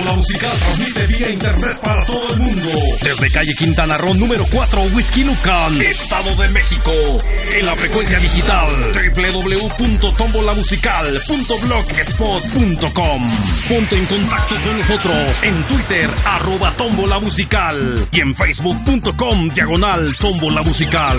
Tómbola Musical transmite vía internet para todo el mundo. Desde calle Quintana Roo, número 4, Whisky Lucan, Estado de México. En la frecuencia digital www.tombolamusical.blogspot.com. Ponte en contacto con nosotros en Twitter, arroba Tómbola Musical. Y en facebook.com, diagonal Tómbola Musical.